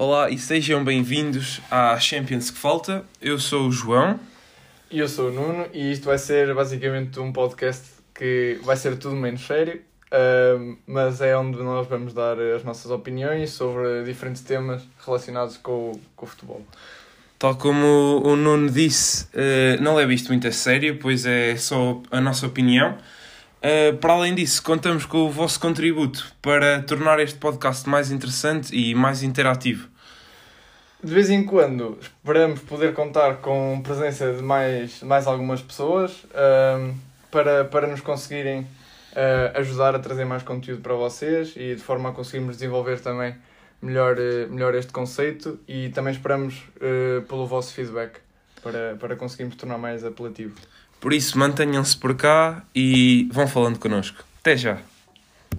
Olá e sejam bem-vindos à Champions que falta. Eu sou o João. E eu sou o Nuno e isto vai ser basicamente um podcast que vai ser tudo menos sério, mas é onde nós vamos dar as nossas opiniões sobre diferentes temas relacionados com, o, com o futebol. Tal como o Nuno disse, uh, não leve isto muito a sério, pois é só a nossa opinião. Uh, para além disso, contamos com o vosso contributo para tornar este podcast mais interessante e mais interativo. De vez em quando esperamos poder contar com a presença de mais, mais algumas pessoas uh, para, para nos conseguirem uh, ajudar a trazer mais conteúdo para vocês e de forma a conseguirmos desenvolver também melhor, melhor este conceito e também esperamos pelo vosso feedback para, para conseguirmos tornar mais apelativo. Por isso, mantenham-se por cá e vão falando connosco. Até já!